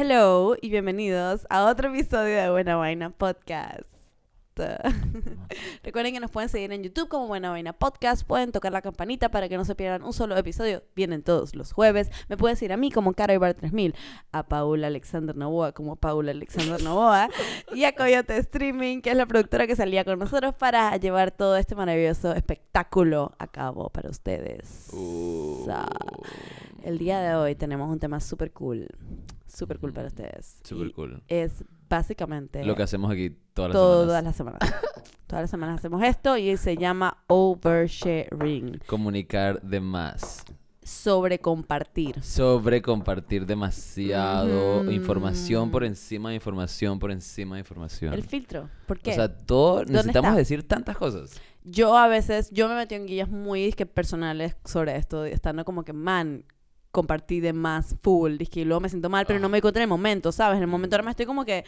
Hello y bienvenidos a otro episodio de Buena Vaina Podcast. Recuerden que nos pueden seguir en YouTube como Buena Vaina Podcast. Pueden tocar la campanita para que no se pierdan un solo episodio. Vienen todos los jueves. Me pueden seguir a mí como Caro Bar 3000, a Paula Alexander Novoa como Paula Alexander Novoa y a Coyote Streaming, que es la productora que salía con nosotros para llevar todo este maravilloso espectáculo a cabo para ustedes. Uh. Sa- El día de hoy tenemos un tema súper cool. Súper cool para ustedes. Súper cool. Es básicamente Lo que hacemos aquí todas las todas semanas. las semanas. todas las semanas hacemos esto y se llama oversharing. Comunicar de más. Sobre compartir. Sobre compartir demasiado Ujú. información por encima de información por encima de información. El filtro. ¿Por qué? O sea, todo necesitamos está? decir tantas cosas. yo a veces, yo me metí en guías muy personales sobre esto, estando como que, man, compartí de más full, disque, y luego me siento mal, pero no me di cuenta en el momento, ¿sabes? En el momento ahora me estoy como que,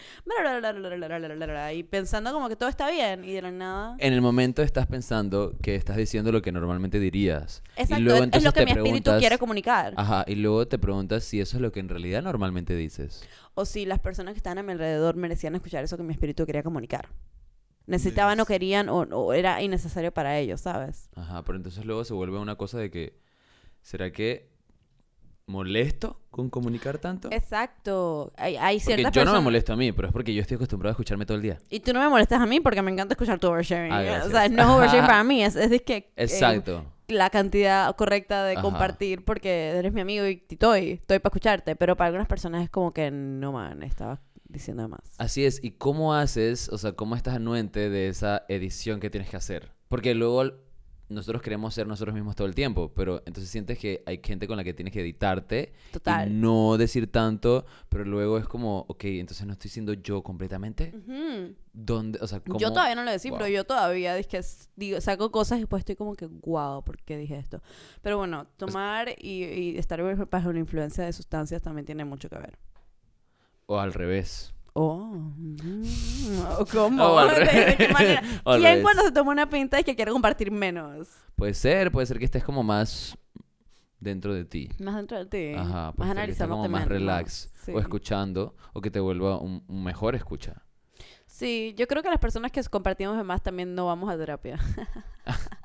y pensando como que todo está bien, y de la nada... En el momento estás pensando que estás diciendo lo que normalmente dirías. Exacto, y luego es- es entonces lo que te mi espíritu quiere comunicar. Ajá, y luego te preguntas si eso es lo que en realidad normalmente dices. o si las personas que estaban a mi alrededor merecían escuchar eso que mi espíritu quería comunicar. Necesitaban o querían o, o era innecesario para ellos, ¿sabes? Ajá, pero entonces luego se vuelve una cosa de que, ¿será que molesto con comunicar tanto? Exacto. Hay, hay Porque ciertas yo no me personas- molesto a mí, pero es porque yo estoy acostumbrado a escucharme todo el día. Y tú no me molestas a mí porque me encanta escuchar tu oversharing. Ah, o sea, no es oversharing para mí, es, es de que... eh, Exacto. la cantidad correcta de Ajá. compartir porque eres mi amigo y estoy, estoy para escucharte. Pero para algunas personas es como que no, man, estaba diciendo más. Así es. ¿Y cómo haces, o sea, cómo estás anuente de esa edición que tienes que hacer? Porque luego nosotros queremos ser nosotros mismos todo el tiempo, pero entonces sientes que hay gente con la que tienes que editarte Total. y no decir tanto, pero luego es como, ok, entonces no estoy siendo yo completamente. ¿Dónde? O sea, ¿cómo? Yo todavía no lo descifro, Wow. yo todavía es que digo, saco cosas y después estoy como que, wow, ¿por qué dije esto? Pero bueno, tomar y, y estar bajo la influencia de sustancias también tiene mucho que ver. O al revés. Oh, mm, ¿o ¿cómo? ¿Quién cuando se toma una pinta es que quiere compartir menos? Puede ser, puede ser que estés como más dentro de ti. Más dentro de ti. Ajá, más analizándote como más relax. sí. O escuchando, o que te vuelva un, un mejor escucha. Sí, yo creo que las personas que compartimos de más también no vamos a terapia.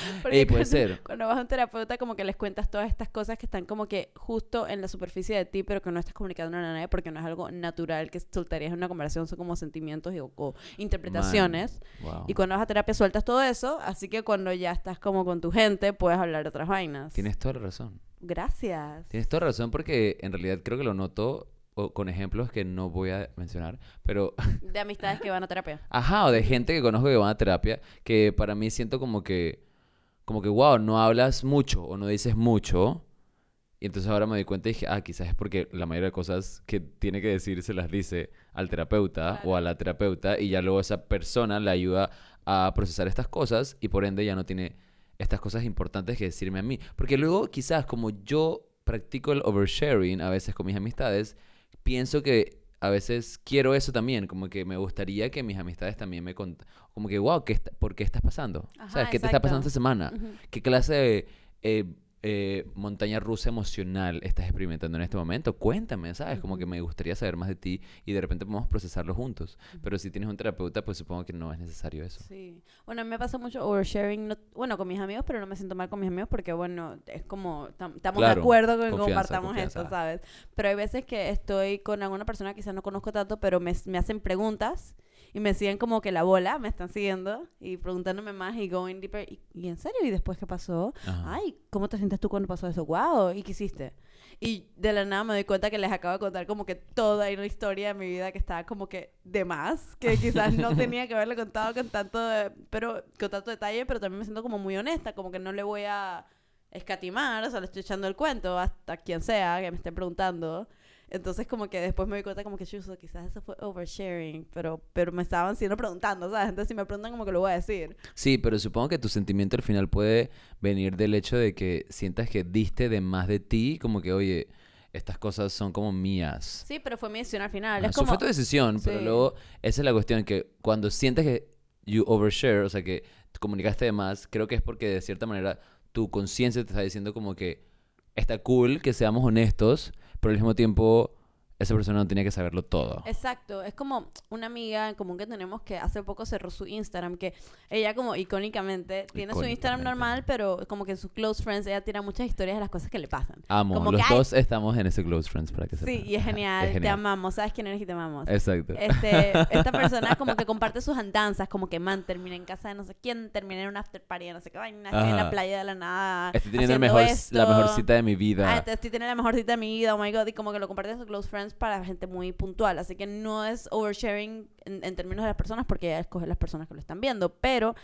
Porque Ey, puede cuando- ser. Cuando vas a un terapeuta, como que les cuentas todas estas cosas que están como que justo en la superficie de ti, pero que no estás comunicando a nadie porque no es algo natural que soltarías en una conversación, son como sentimientos y, o, o interpretaciones. Wow. Y cuando vas a terapia sueltas todo eso, así que cuando ya estás como con tu gente, puedes hablar de otras vainas. Tienes toda la razón. Gracias. Tienes toda la razón porque en realidad creo que lo noto o- con ejemplos que no voy a mencionar, pero De amistades que van a terapia. ajá, o de gente que conozco que va a terapia, que para mí siento como que como que wow, no hablas mucho o no dices mucho. Y entonces ahora me doy cuenta y dije, ah, quizás es porque la mayoría de cosas que tiene que decir se las dice al terapeuta o a la terapeuta y ya luego esa persona le ayuda a procesar estas cosas y por ende ya no tiene estas cosas importantes que decirme a mí. Porque luego quizás como yo practico el oversharing a veces con mis amistades, pienso que a veces quiero eso también, como que me gustaría que mis amistades también me contaran, como que, wow, ¿qué está- ¿por qué estás pasando? Ajá, ¿Sabes? ¿Qué te está pasando esta semana? ¿Qué clase de eh, eh, montaña rusa emocional estás experimentando en este momento? Cuéntame, ¿sabes? Como que me gustaría saber más de ti y de repente podemos procesarlo juntos. Pero si tienes un terapeuta, pues supongo que no es necesario eso. Sí. Bueno, a mí me pasa mucho oversharing, no- bueno, con mis amigos, pero no me siento mal con mis amigos porque, bueno, es como, tam- estamos Claro, de acuerdo con que compartamos confianza. esto, ¿sabes? Pero hay veces que estoy con alguna persona que quizás no conozco tanto, pero me, me hacen preguntas y me siguen como que la bola, me están siguiendo y preguntándome más y going deeper. ¿Y, y en serio? ¿Y después qué pasó? Ajá. Ay, ¿cómo te sientes tú cuando pasó eso? ¡Wow! ¿Y qué hiciste? Y de la nada me doy cuenta que les acabo de contar como que toda una historia de mi vida que estaba como que de más, que quizás no tenía que haberle contado con tanto, de- pero, con tanto detalle, pero también me siento como muy honesta, como que no le voy a escatimar, o sea, le estoy echando el cuento hasta quien sea que me esté preguntando. Entonces como que después me doy cuenta como que chuzo, quizás eso fue oversharing, pero, pero me estaban siendo preguntando, ¿sabes? Entonces si me preguntan como que lo voy a decir. Sí, pero supongo que tu sentimiento al final puede venir del hecho de que sientas que diste de más de ti, como que, oye, estas cosas son como mías. Sí, pero fue mi decisión al final. Ah, es Eso como... fue tu decisión, pero Sí. luego esa es la cuestión que cuando sientes que you overshare, o sea, que te comunicaste de más, creo que es porque de cierta manera tu conciencia te está diciendo como que está cool que seamos honestos, pero al mismo tiempo esa persona no tenía que saberlo todo. Exacto, es como una amiga en común que tenemos que hace poco cerró su Instagram, que ella como icónicamente tiene su Instagram normal, pero como que en sus close friends ella tira muchas historias de las cosas que le pasan. Amo, como los que, dos estamos en ese close friends para que Sí, y es genial, te genial. amamos, sabes quién eres y te amamos. Exacto. Este, esta persona como que comparte sus andanzas, como que man, termina en casa de no sé quién, termina en un after party de no sé qué vaina, estoy en la playa de la nada. Estoy teniendo el mejor, la mejor cita de mi vida. Ah, estoy teniendo la mejor cita de mi vida, oh my god, y como que lo comparte en sus close friends para gente muy puntual, así que no es oversharing en, en términos de las personas porque ella escoge las personas que lo están viendo, pero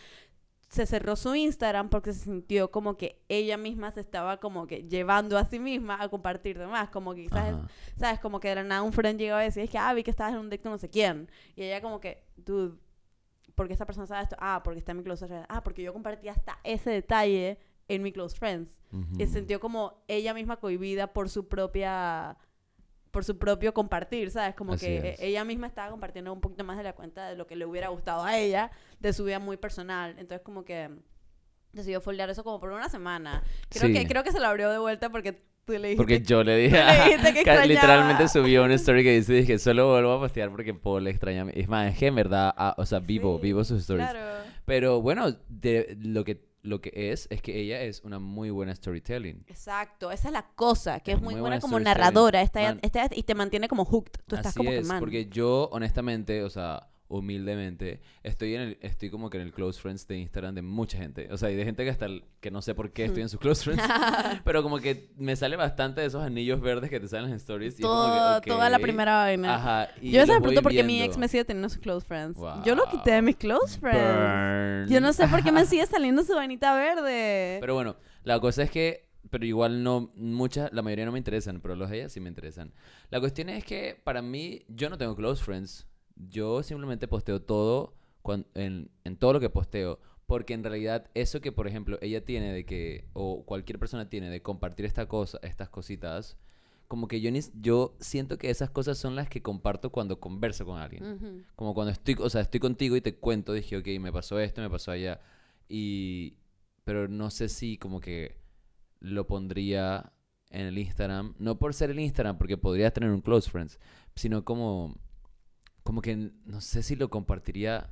se cerró su Instagram porque se sintió como que ella misma se estaba como que llevando a sí misma a compartir demás, como que quizás, Ajá. ¿sabes? Como que de la nada un friend llegaba y decía, es que, ah, vi que estabas en un date con no sé quién, y ella como que, dude, ¿por qué esta persona sabe esto? Ah, porque está en mi close friends, ah, porque yo compartí hasta ese detalle en mi close friends. Y se sintió como ella misma cohibida por su propia por su propio compartir, ¿sabes? Como Así que es. e- ella misma estaba compartiendo un poquito más de la cuenta de lo que le hubiera gustado a ella, de su vida muy personal. Entonces como que decidió foldear eso como por una semana. Creo, Sí. que, creo que se lo abrió de vuelta porque tú le dijiste... Porque yo le dije, le que literalmente subió una story que dice, dije, solo vuelvo a postear porque Paul extraña a mí. Es más, es que en verdad, ah, o sea, vivo, Sí, vivo sus stories. Claro. Pero bueno, de, lo, que, lo que es, es que ella es una muy buena storytelling. Exacto, esa es la cosa, que Es es muy, muy buena buena como narradora está, Man. está- y te mantiene como hooked. Tú estás Así como es, que man. porque yo honestamente, o sea, humildemente, estoy en el, estoy como que en el close friends de Instagram de mucha gente. O sea, y de gente que hasta el- que no sé por qué estoy en sus close friends. pero como que me sale bastante de esos anillos verdes que te salen en stories. Y es como que, Todo- ok, Toda la primera vaina. Ajá. Y Yo me pregunto por qué mi ex me sigue teniendo sus close friends. Yo lo quité de Wow. mis close friends. Burn. Yo no sé por qué me sigue saliendo su vainita verde. Pero bueno, la cosa es que, pero igual no, muchas, la mayoría no me interesan, pero los de ellas sí me interesan. La cuestión es que para mí, yo no tengo close friends. Yo simplemente posteo todo en, en todo lo que posteo. Porque en realidad eso que, por ejemplo, ella tiene de que, o cualquier persona tiene de compartir esta cosa, estas cositas, como que yo, ni, yo siento que esas cosas son las que comparto cuando converso con alguien. Como cuando estoy, o sea, estoy contigo y te cuento, dije, ok, me pasó esto, me pasó allá. Y, pero no sé si como que lo pondría en el Instagram, no por ser el Instagram, porque podría tener un close friends, sino como, como que no sé si lo compartiría,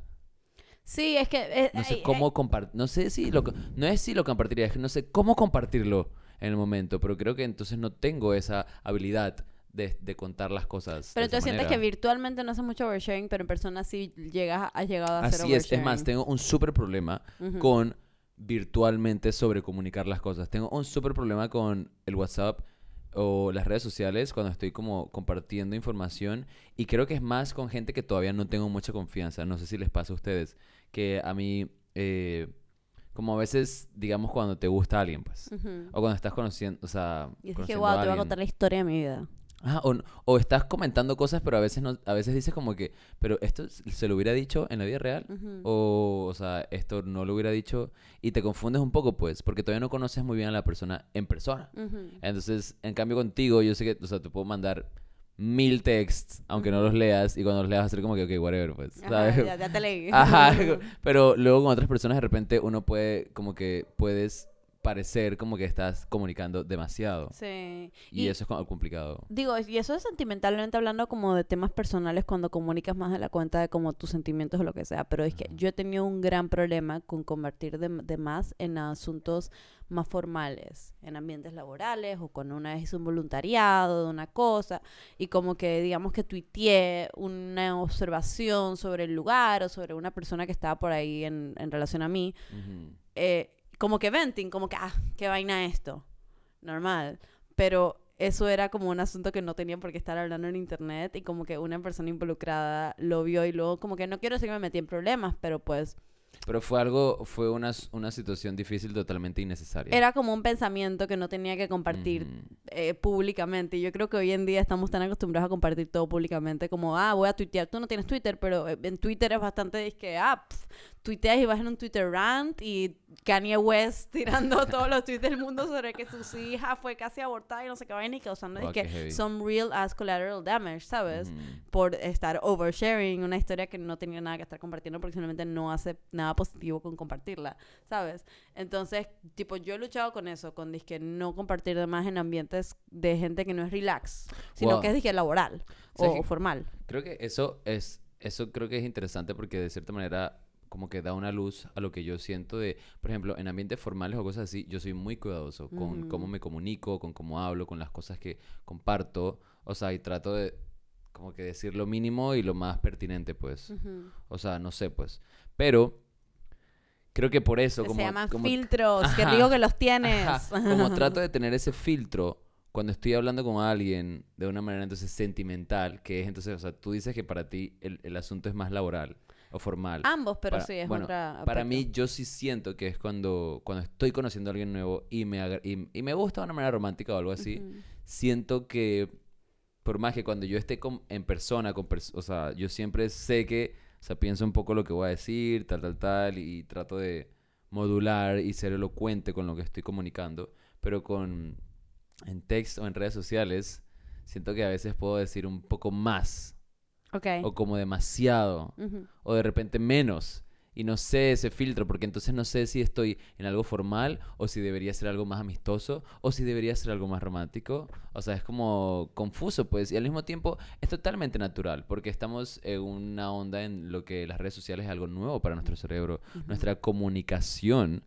Sí, es que... eh, no sé cómo compartir, no sé si lo, no es si lo compartiría, es que no sé cómo compartirlo en el momento, pero creo que entonces no tengo esa habilidad de, de contar las cosas. Pero de esa entonces sientes que virtualmente no hace mucho oversharing, pero en persona sí llegas, has llegado a hacer Así es, es más, oversharing. tengo un súper problema Ujú. con virtualmente sobrecomunicar las cosas. Tengo un súper problema con el WhatsApp o las redes sociales cuando estoy como compartiendo información y creo que es más con gente que todavía no tengo mucha confianza. No sé si les pasa a ustedes que a mí, eh, como a veces, digamos, cuando te gusta alguien, pues, Ujú. o cuando estás conociendo, o sea, Y dije, conociendo wow, te voy a contar la historia de mi vida. Ajá, o, o estás comentando cosas, pero a veces no, a veces dices como que, pero esto se lo hubiera dicho en la vida real. O, o sea, esto no lo hubiera dicho y te confundes un poco, pues, porque todavía no conoces muy bien a la persona en persona. Entonces, en cambio contigo, yo sé que, o sea, te puedo mandar mil texts, aunque no los leas, y cuando los leas ser como que, ok, whatever, pues, ya, ya te leí. Ajá, pero luego con otras personas de repente uno puede, como que puedes parecer como que estás comunicando demasiado. Sí. Y, eso es complicado. Digo, y eso es sentimentalmente hablando como de temas personales cuando comunicas más de la cuenta de como tus sentimientos o lo que sea. Pero es que yo he tenido un gran problema con convertir de, de más en asuntos más formales, en ambientes laborales o cuando una vez hice un voluntariado de una cosa y como que digamos que tuiteé una observación sobre el lugar o sobre una persona que estaba por ahí en, en relación a mí Ujú. eh, como que venting, como que, ah, qué vaina esto. Normal. Pero eso era como un asunto que no tenía por qué estar hablando en internet y como que una persona involucrada lo vio y luego como que no quiero decir que me metí en problemas, pero pues Pero fue algo, fue una, una situación difícil totalmente innecesaria. era como un pensamiento que no tenía que compartir. Eh, públicamente. Y yo creo que hoy en día estamos tan acostumbrados a compartir todo públicamente como, ah, voy a tuitear. Tú no tienes Twitter, pero eh, en Twitter es bastante, es que, ah, pf, tuiteas y vas en un Twitter rant y Kanye West tirando todos los tweets del mundo sobre que su hija fue casi abortada y no sé qué vaina y causando Guau, es que some real as collateral damage, ¿sabes? Ujú. Por estar oversharing una historia que no tenía nada que estar compartiendo porque simplemente no hace nada positivo con compartirla, ¿sabes? Entonces, tipo, yo he luchado con eso, con disque no compartir de más en ambientes de gente que no es relax, sino Wow. que es disque laboral ¿Sabes o qué? formal. Creo que eso es, eso creo que es interesante porque de cierta manera como que da una luz a lo que yo siento de, por ejemplo, en ambientes formales o cosas así, yo soy muy cuidadoso con cómo me comunico, con cómo hablo, con las cosas que comparto, o sea, y trato de como que decir lo mínimo y lo más pertinente, pues. O sea, no sé, pues. Pero creo que por eso Que como se llaman como- filtros, que Ajá. digo que los tienes. Ajá, Como trato de tener ese filtro cuando estoy hablando con alguien de una manera entonces sentimental, que es entonces, o sea, tú dices que para ti el, el asunto es más laboral o formal. Ambos, pero Para- sí, es bueno, otra. Para mí yo sí siento que es cuando, cuando estoy conociendo a alguien nuevo y me, y, y me gusta de una manera romántica o algo así, siento que por más que cuando yo esté con- en persona, con pers- o sea, yo siempre sé que, o sea, pienso un poco lo que voy a decir, tal, tal, tal, y trato de modular y ser elocuente con lo que estoy comunicando, pero con en texto o en redes sociales siento que a veces puedo decir un poco más Ok. o como demasiado Ujú. o de repente menos. Y no sé ese filtro, porque entonces no sé si estoy en algo formal o si debería ser algo más amistoso o si debería ser algo más romántico. O sea, es como confuso, pues. Y al mismo tiempo es totalmente natural, porque estamos en una onda en lo que las redes sociales es algo nuevo para nuestro cerebro. Nuestra comunicación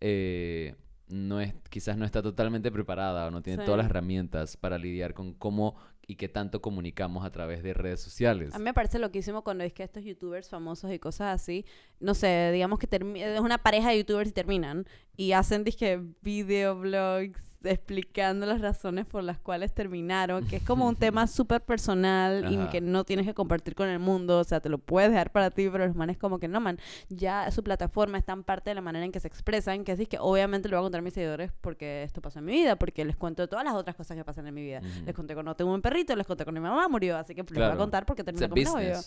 eh, no es, quizás no está totalmente preparada o no tiene Sí. todas las herramientas para lidiar con cómo y qué tanto comunicamos a través de redes sociales. A mí me parece loquísimo cuando es que estos youtubers famosos y cosas así, no sé, digamos que es una pareja de youtubers y terminan y hacen disque videoblogs explicando las razones por las cuales terminaron, que es como un tema súper personal y que no tienes que compartir con el mundo, o sea, te lo puedes dejar para ti, pero los manes como que no, man, ya su plataforma es tan parte de la manera en que se expresan, que así que obviamente lo voy a contar a mis seguidores porque esto pasa en mi vida, porque les cuento todas las otras cosas que pasan en mi vida. Ujú. Les conté cuando tengo un perrito, les conté cuando mi mamá murió, así que les voy a Claro. contar porque terminé con mi novio.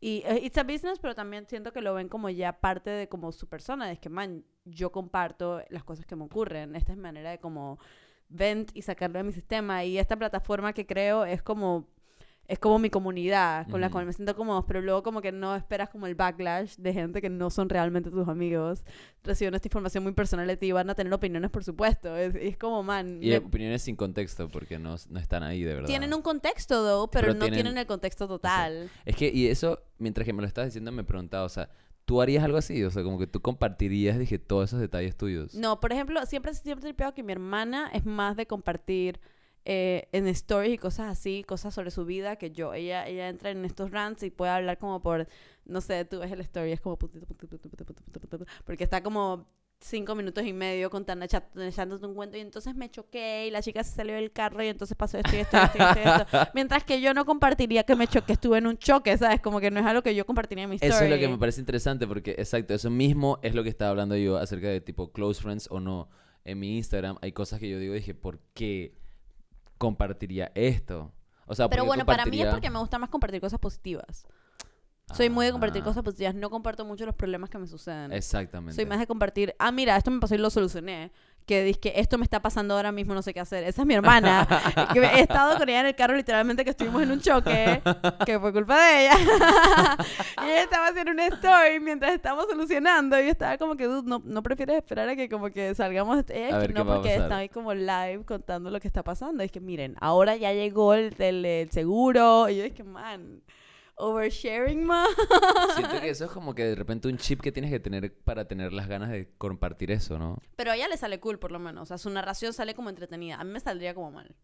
Y eh, it's a business, pero también siento que lo ven como ya parte de como su persona. Es que, man, yo comparto las cosas que me ocurren. Esta es mi manera de como vent y sacarlo de mi sistema. Y esta plataforma que creo es como... Es como mi comunidad con la cual me siento cómodo, pero luego como que no esperas como el backlash de gente que no son realmente tus amigos. Reciben esta información muy personal de ti y van a tener opiniones, por supuesto. Es, es como, man, Y me- opiniones sin contexto, porque no, no están ahí de verdad. tienen un contexto, though, pero, Pero no tienen- tienen el contexto total. Es que, y eso, mientras que me lo estás diciendo, me preguntaba, o sea, ¿tú harías algo así? O sea, como que tú compartirías, dije, todos esos detalles tuyos. No, por ejemplo, siempre, siempre he tripeado que mi hermana es más de compartir eh, en stories y cosas así, cosas sobre su vida, que yo. Ella, ella entra en estos rants y puede hablar como por, no sé, tú ves el story, es como porque está como cinco minutos y medio contando, echándote un cuento y entonces me choqué y la chica se salió del carro y entonces pasó esto y esto y esto y esto, y esto. Mientras que yo no compartiría que me choqué, estuve en un choque, ¿sabes? Como que no es algo que yo compartiría en mi story. Eso es lo que me parece interesante, porque, exacto, eso mismo es lo que estaba hablando yo acerca de tipo close friends o no. En mi Instagram hay cosas que yo digo, dije, ¿por qué compartiría esto? O sea, ¿por Pero bueno, para mí es porque me gusta más compartir cosas positivas. Soy muy de compartir Ah, cosas positivas, no comparto mucho los problemas que me suceden. Exactamente. Soy más de compartir, ah, mira, esto me pasó y lo solucioné. Que dice que esto me está pasando ahora mismo, no sé qué hacer. Esa es mi hermana. que he estado con ella en el carro, literalmente, que estuvimos en un choque, que fue culpa de ella. y ella estaba haciendo una story mientras estábamos solucionando. Y yo estaba como que, dude, no, no prefieres esperar a que como que salgamos. Ella A es que no, porque pasar. está ahí como live contando lo que está pasando. Y es que, miren, ahora ya llegó el, el- el seguro. Y yo es que, man, oversharing, man. Siento que eso es como que de repente un chip que tienes que tener para tener las ganas de compartir eso, ¿no? Pero a ella le sale cool, por lo menos. O sea, su narración sale como entretenida. A mí me saldría como mal.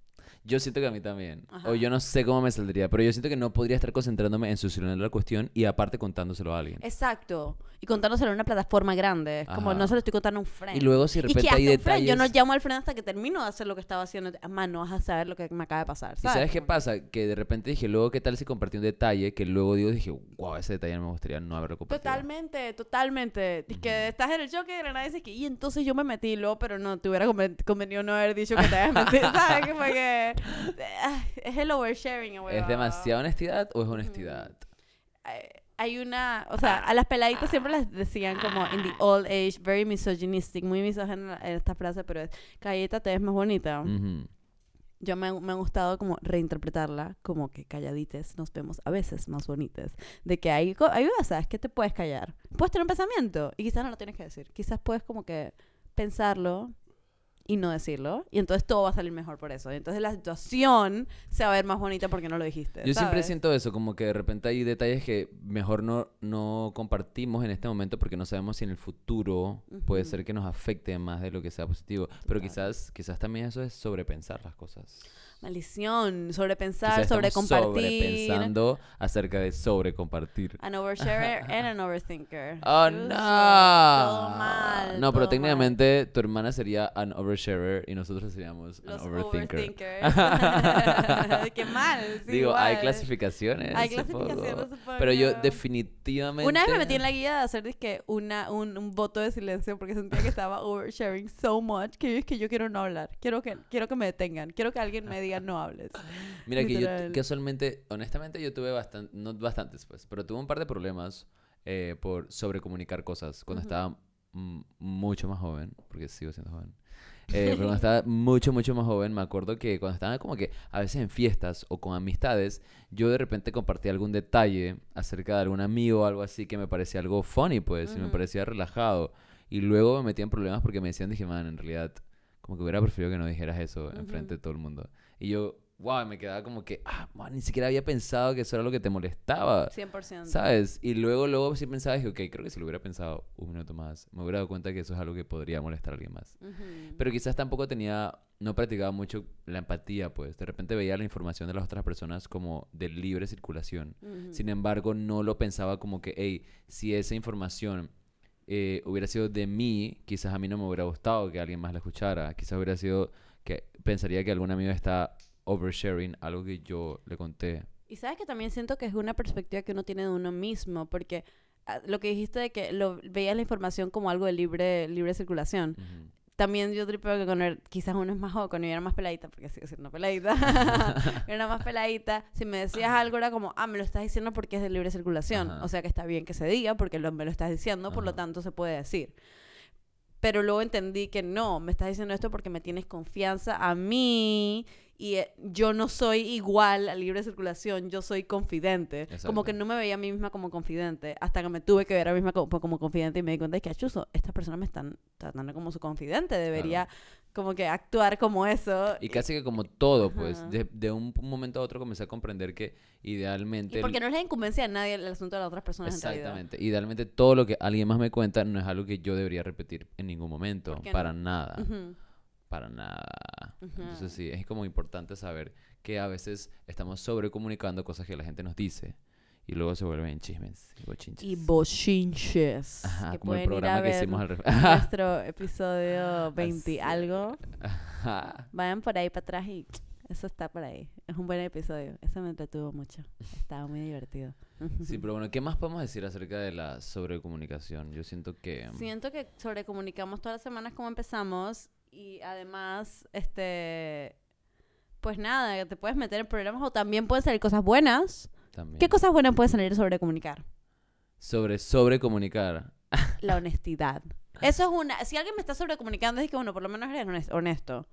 Yo siento que a mí también. Ajá. O yo no sé cómo me saldría, pero yo siento que no podría estar concentrándome en solucionar la cuestión y aparte contándoselo a alguien. Exacto. Y contándoselo en una plataforma grande. Es como Ajá. no se lo estoy contando a un friend. Y luego si de repente hay friend, detalles... yo no llamo al friend hasta que termino de hacer lo que estaba haciendo. Además, no vas a saber lo que me acaba de pasar. ¿Y ¿sabes? qué pasa? Que de repente dije, luego, ¿qué tal si compartí un detalle? Que luego digo, dije, wow, ese detalle me gustaría no haberlo compartido. Totalmente, totalmente. Y que estás en el choque y de la nada dices que, y entonces yo me metí, luego, pero no, te hubiera conven- convenido no haber dicho que te habías metido. ¿Sabes? Que. ah, Es el oversharing, güey. ¿Es demasiada honestidad o es honestidad? hay- hay una, o sea, a las peladitas siempre les decían como in the old age, very misogynistic, muy misógina esta frase, pero es, Cayeta, te ves más bonita. Ujú. Yo me, me ha gustado como reinterpretarla como que calladites nos vemos a veces más bonitas. De que hay, hay cosas que te puedes callar. Puedes tener un pensamiento y quizás no lo tienes que decir. Quizás puedes como que pensarlo y no decirlo. Y entonces todo va a salir mejor por eso. Y entonces la situación se va a ver más bonita porque no lo dijiste. Yo siempre siento eso, como que de repente hay detalles que mejor no, no compartimos en este momento porque no sabemos si en el futuro puede ser que nos afecte más de lo que sea positivo. Pero quizás, quizás también eso es sobrepensar las cosas. Maldición, sobrepensar, Quizás sobre estamos compartir. sobrepensando acerca de sobrecompartir. An oversharer and an overthinker. ¡Oh, Chuzo, no! Todo mal. No, pero todo técnicamente tu hermana sería an oversharer y nosotros seríamos mal. an Los overthinker. overthinkers. Qué mal. sí, Digo, hay igual. clasificaciones. Hay clasificaciones, supongo. Pero yo definitivamente... Una vez me metí en la guía de hacer dizque, una, un, un voto de silencio porque sentía que estaba oversharing so much que yo es que yo quiero no hablar. Quiero que, quiero que me detengan. Quiero que alguien me diga no hables. Mira que yo casualmente, honestamente yo tuve bastante, no bastantes pues, pero tuve un par de problemas eh, por sobrecomunicar cosas cuando estaba mucho más joven, porque sigo siendo joven. Eh, pero cuando estaba mucho, mucho más joven, me acuerdo que cuando estaba como que a veces en fiestas o con amistades, yo de repente compartía algún detalle acerca de algún amigo o algo así que me parecía algo funny, pues, y me parecía relajado. Y luego me metía en problemas porque me decían, dije, man, en realidad, como que hubiera preferido que no dijeras eso enfrente de todo el mundo. Y yo, wow, me quedaba como que, ah, man, ni siquiera había pensado que eso era lo que te molestaba. 100%. ¿Sabes? Y luego, luego sí pensaba, dije, ok, creo que si lo hubiera pensado un minuto más, me hubiera dado cuenta que eso es algo que podría molestar a alguien más. Pero quizás tampoco tenía, no practicaba mucho la empatía, pues. De repente veía la información de las otras personas como de libre circulación. Sin embargo, no lo pensaba como que, hey, si esa información eh, hubiera sido de mí, quizás a mí no me hubiera gustado que alguien más la escuchara. Quizás hubiera sido que pensaría que algún amigo está oversharing algo que yo le conté. Y sabes que también siento que es una perspectiva que uno tiene de uno mismo, porque ah, lo que dijiste de que lo veías la información como algo de libre, libre circulación. Ujú. También yo tripeo que con él, quizás uno es más joven, yo era más peladita, porque sigo siendo peladita, era más peladita, si me decías algo era como, ah, me lo estás diciendo porque es de libre circulación, o sea que está bien que se diga porque lo, me lo estás diciendo, por lo tanto se puede decir. Pero luego entendí que no, me estás diciendo esto porque me tienes confianza a mí y eh, yo no soy igual a libre circulación, yo soy confidente. Como que no me veía a mí misma como confidente hasta que me tuve que ver a mí misma como, como confidente y me di cuenta de que, achuzo, estas personas me están tratando como su confidente, debería como que actuar como eso. Y casi que como todo, pues, de, de un momento a otro comencé a comprender que idealmente... Y el- porque no es la incumbencia de nadie el asunto de las otras personas en. Exactamente. Idealmente todo lo que alguien más me cuenta no es algo que yo debería repetir en ningún momento. ¿Por qué Para no? nada. Ujú. Para nada. Ujú. Entonces sí, es como importante saber que a veces estamos sobrecomunicando cosas que la gente nos dice y luego se vuelven chismes y bochinches. Y bochinches. Ajá, que como el programa que hicimos al nuestro episodio 20 y Así. algo. Ajá. Vayan por ahí para atrás y eso está por ahí. Es un buen episodio. Eso me entretuvo mucho. Estaba muy divertido. Sí, pero bueno, ¿qué más podemos decir acerca de la sobrecomunicación? Yo siento que... Siento que sobrecomunicamos todas las semanas como empezamos y además, este, pues nada, te puedes meter en problemas o también pueden salir cosas buenas. También. ¿Qué cosas buenas pueden salir sobre comunicar? Sobre sobrecomunicar. La honestidad. Eso es una, si alguien me está sobrecomunicando es que, bueno, por lo menos eres hones- honesto.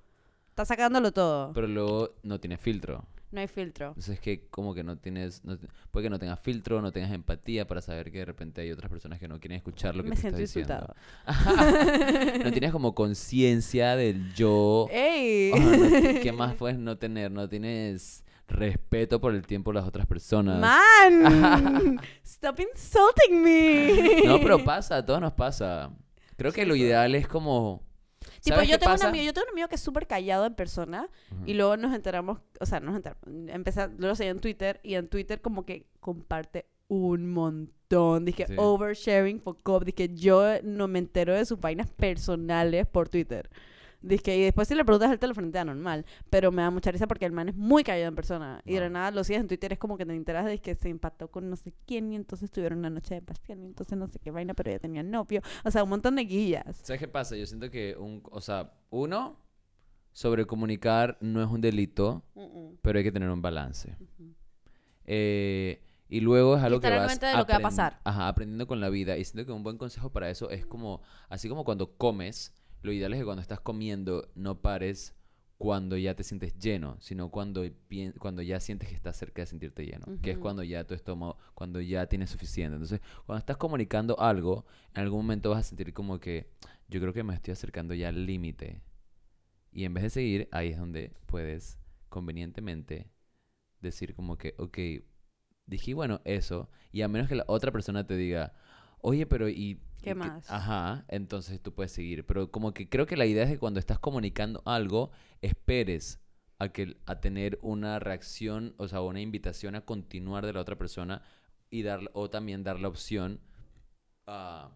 Está sacándolo todo. Pero luego no tiene filtro. No hay filtro. Entonces es que como que no tienes, no puede que no tengas filtro, no tengas empatía para saber que de repente hay otras personas que no quieren escuchar lo que Me tú siento estás diciendo. no tienes como conciencia del yo. ¡Ey! Oh, no- ¿Qué más puedes no tener? No tienes respeto por el tiempo de las otras personas. ¡Man! ¡Stop insulting me! No, pero pasa, a todos nos pasa. Creo que lo ideal es como... Tipo, ¿sabes yo tengo, un amigo, yo tengo un amigo que es súper callado en persona Ujú. y luego nos enteramos, o sea, nos enteramos, empezó, lo seguí en Twitter y en Twitter como que comparte un montón. Dije, Sí. oversharing for cop. Dije, yo no me entero de sus vainas personales por Twitter. Dije, y después si le preguntas al teléfono te da normal. Pero me da mucha risa porque el man es muy callado en persona. Y de la nada lo sigues en Twitter, es como que te enteras de que se empató con no sé quién y entonces tuvieron una noche de pasión y entonces no sé qué vaina, pero ya tenía novio. O sea, un montón de guillas. ¿Sabes qué pasa? Yo siento que, un, o sea, uno, sobrecomunicar no es un delito, pero hay que tener un balance. Eh, y luego es algo que vas de lo que va a pasar. Ajá, aprendiendo con la vida. Y siento que un buen consejo para eso es como, así como cuando comes, lo ideal es que cuando estás comiendo no pares cuando ya te sientes lleno, sino cuando, cuando ya sientes que estás cerca de sentirte lleno, que es cuando ya tu estómago, cuando ya tienes suficiente. Entonces, cuando estás comunicando algo, en algún momento vas a sentir como que yo creo que me estoy acercando ya al límite. Y en vez de seguir, ahí es donde puedes convenientemente decir como que, ok, dije, bueno, eso, y a menos que la otra persona te diga, oye, pero ¿y ¿Qué más? Ajá, entonces tú puedes seguir. Pero como que creo que la idea es que cuando estás comunicando algo, esperes a, que, a tener una reacción, o sea, una invitación a continuar de la otra persona y dar, o también dar la opción a,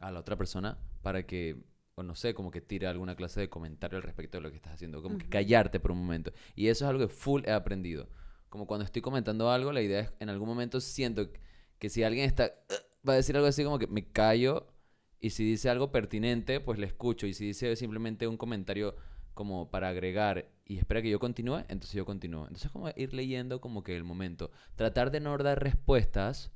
a la otra persona para que, o no sé, como que tire alguna clase de comentario al respecto de lo que estás haciendo, como que callarte por un momento. Y eso es algo que full he aprendido. Como cuando estoy comentando algo, la idea es, en algún momento siento que si alguien está, va a decir algo así como que me callo y si dice algo pertinente, pues le escucho. Y si dice simplemente un comentario como para agregar y espera que yo continúe, entonces yo continúo. Entonces como ir leyendo como que el momento. Tratar de no dar respuestas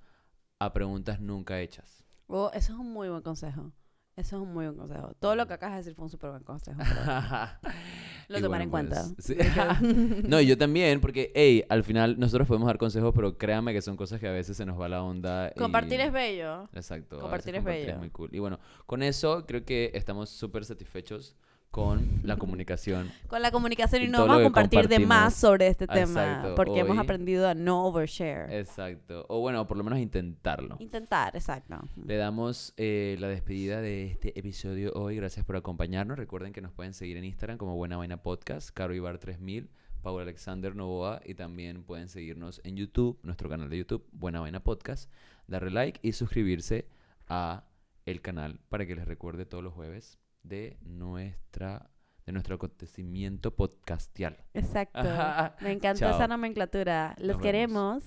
a preguntas nunca hechas. Oh, eso es un muy buen consejo. Eso es un muy buen consejo. Todo lo que acabas de decir fue un súper buen consejo. Lo Y tomaré bueno, en cuenta. pues, sí. no, yo también, porque, hey, al final nosotros podemos dar consejos, pero créanme que son cosas que a veces se nos va la onda. y- Compartir es bello. Exacto. Compartir es bello. muy cool. Y bueno, con eso creo que estamos súper satisfechos con la comunicación. Con la comunicación y Y no vamos a compartir de más sobre este tema. Exacto, Porque hemos aprendido a no overshare. Exacto. O bueno, por lo menos intentarlo. Intentar, exacto. Le damos eh, la despedida de este episodio hoy. Gracias por acompañarnos. Recuerden que nos pueden seguir en Instagram como Buena Vaina Podcast, Caro Ibar 3000, Paul Alexander Novoa y también pueden seguirnos en YouTube, nuestro canal de YouTube, Buena Vaina Podcast, darle like y suscribirse a el canal para que les recuerde todos los jueves de nuestra de nuestro acontecimiento podcastial. Exacto. Me encantó esa nomenclatura. Los queremos.